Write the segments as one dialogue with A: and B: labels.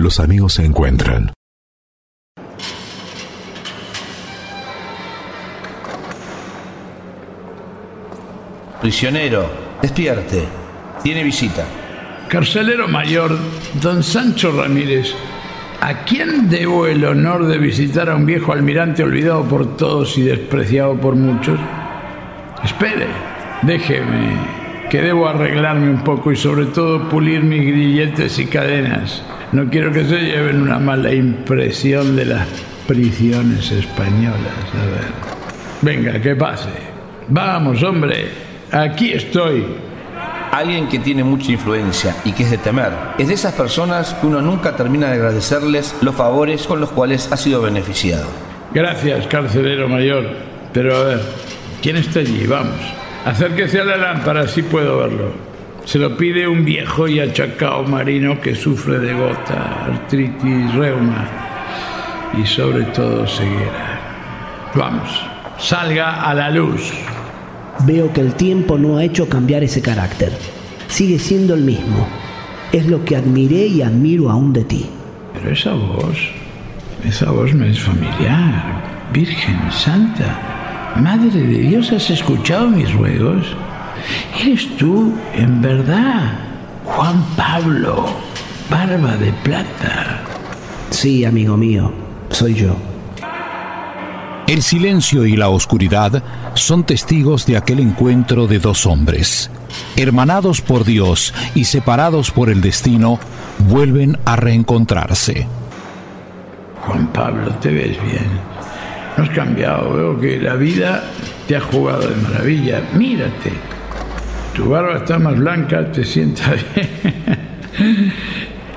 A: los amigos se encuentran.
B: Prisionero, despierte. Tiene visita.
C: Carcelero mayor, don Sancho Ramírez, ¿a quién debo el honor de visitar a un viejo almirante olvidado por todos y despreciado por muchos? Espere, déjeme, que debo arreglarme un poco y sobre todo pulir mis grilletes y cadenas. No quiero que se lleven una mala impresión de las prisiones españolas. A ver. Venga, que pase. Vamos, hombre. Aquí estoy.
B: Alguien que tiene mucha influencia y que es de temer. Es de esas personas que uno nunca termina de agradecerles los favores con los cuales ha sido beneficiado.
C: Gracias, carcelero mayor. Pero a ver, ¿quién está allí? Vamos. Acérquese a la lámpara, así puedo verlo. Se lo pide un viejo y achacao marino que sufre de gota, artritis, reuma y sobre todo ceguera. Vamos, salga a la luz.
D: Veo que el tiempo no ha hecho cambiar ese carácter. Sigue siendo el mismo. Es lo que admiré y admiro aún de ti.
C: Pero esa voz, esa voz me es familiar. Virgen Santa, Madre de Dios, ¿has escuchado mis ruegos? ¿Eres tú, en verdad, Juan Pablo, barba de plata?
D: Sí, amigo mío, soy yo.
E: El silencio y la oscuridad son testigos de aquel encuentro de dos hombres. Hermanados por Dios y separados por el destino, vuelven a reencontrarse.
C: Juan Pablo, te ves bien. No has cambiado, veo que la vida te ha jugado de maravilla. Mírate. Tu barba está más blanca, te sienta bien.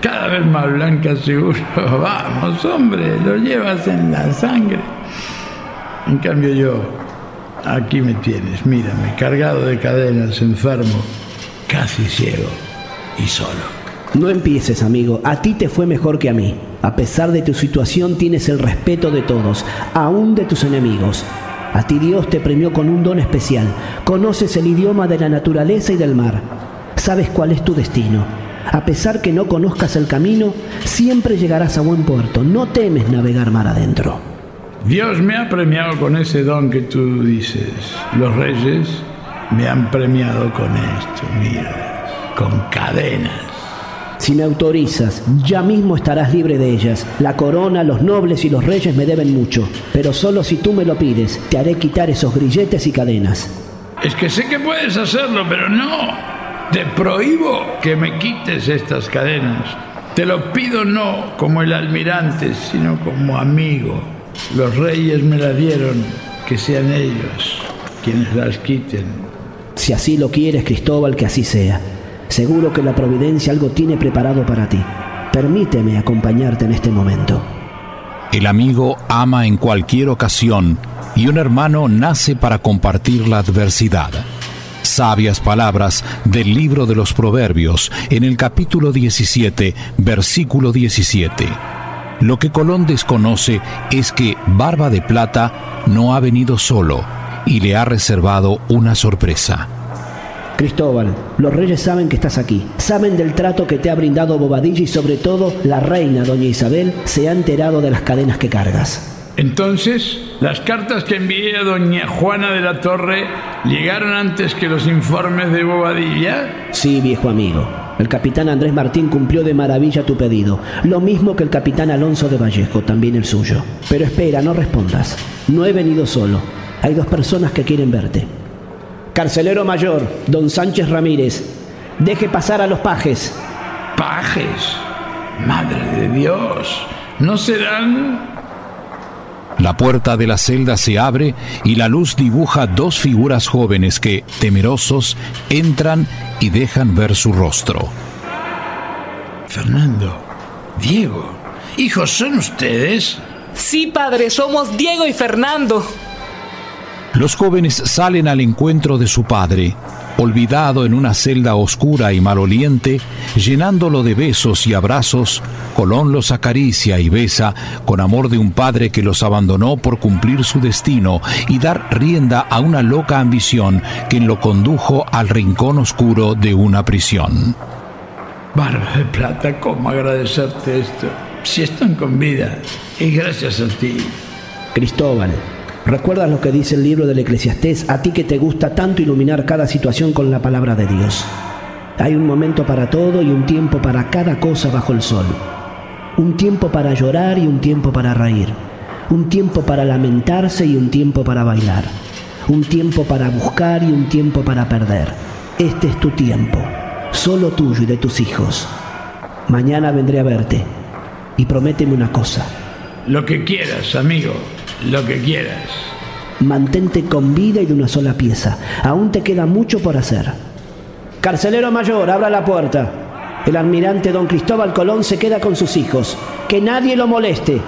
C: Cada vez más blanca seguro. Vamos, hombre, lo llevas en la sangre. En cambio yo, aquí me tienes, mírame, cargado de cadenas, enfermo, casi ciego y solo.
D: No empieces, amigo. A ti te fue mejor que a mí. A pesar de tu situación tienes el respeto de todos, aún de tus enemigos. A ti Dios te premió con un don especial. Conoces el idioma de la naturaleza y del mar. Sabes cuál es tu destino. A pesar que no conozcas el camino, siempre llegarás a buen puerto. No temes navegar mar adentro.
C: Dios me ha premiado con ese don que tú dices. Los reyes me han premiado con esto, mira, con cadenas.
D: Si me autorizas, ya mismo estarás libre de ellas. La corona, los nobles y los reyes me deben mucho, pero solo si tú me lo pides, te haré quitar esos grilletes y cadenas.
C: Es que sé que puedes hacerlo, pero no. Te prohíbo que me quites estas cadenas. Te lo pido no como el almirante, sino como amigo. Los reyes me la dieron, que sean ellos quienes las quiten.
D: Si así lo quieres, Cristóbal, que así sea. Seguro que la providencia algo tiene preparado para ti. Permíteme acompañarte en este momento.
E: El amigo ama en cualquier ocasión y un hermano nace para compartir la adversidad. Sabias palabras del libro de los Proverbios en el capítulo 17, versículo 17. Lo que Colón desconoce es que Barba de Plata no ha venido solo y le ha reservado una sorpresa.
D: Cristóbal, los reyes saben que estás aquí, saben del trato que te ha brindado Bobadilla y sobre todo la reina, doña Isabel, se ha enterado de las cadenas que cargas.
C: Entonces, las cartas que envié a doña Juana de la Torre llegaron antes que los informes de Bobadilla.
D: Sí, viejo amigo. El capitán Andrés Martín cumplió de maravilla tu pedido, lo mismo que el capitán Alonso de Vallejo, también el suyo. Pero espera, no respondas. No he venido solo. Hay dos personas que quieren verte. Carcelero mayor, don Sánchez Ramírez, deje pasar a los pajes.
C: ¿Pajes? Madre de Dios, ¿no serán
E: la puerta de la celda se abre y la luz dibuja dos figuras jóvenes que, temerosos, entran y dejan ver su rostro.
C: Fernando, Diego, hijos, ¿son ustedes?
F: Sí, padre, somos Diego y Fernando.
E: Los jóvenes salen al encuentro de su padre, olvidado en una celda oscura y maloliente, llenándolo de besos y abrazos, Colón los acaricia y besa con amor de un padre que los abandonó por cumplir su destino y dar rienda a una loca ambición que lo condujo al rincón oscuro de una prisión.
C: Barba de plata, ¿cómo agradecerte esto? Si están con vida, y gracias a ti.
D: Cristóbal, ¿recuerdas lo que dice el libro del Eclesiastés? A ti que te gusta tanto iluminar cada situación con la palabra de Dios. Hay un momento para todo y un tiempo para cada cosa bajo el sol. Un tiempo para llorar y un tiempo para reír. Un tiempo para lamentarse y un tiempo para bailar. Un tiempo para buscar y un tiempo para perder. Este es tu tiempo, solo tuyo y de tus hijos. Mañana vendré a verte y prométeme una cosa.
C: Lo que quieras, amigo, lo que quieras.
D: Mantente con vida y de una sola pieza. Aún te queda mucho por hacer. Carcelero mayor, abra la puerta. El almirante don Cristóbal Colón se queda con sus hijos. Que nadie lo moleste.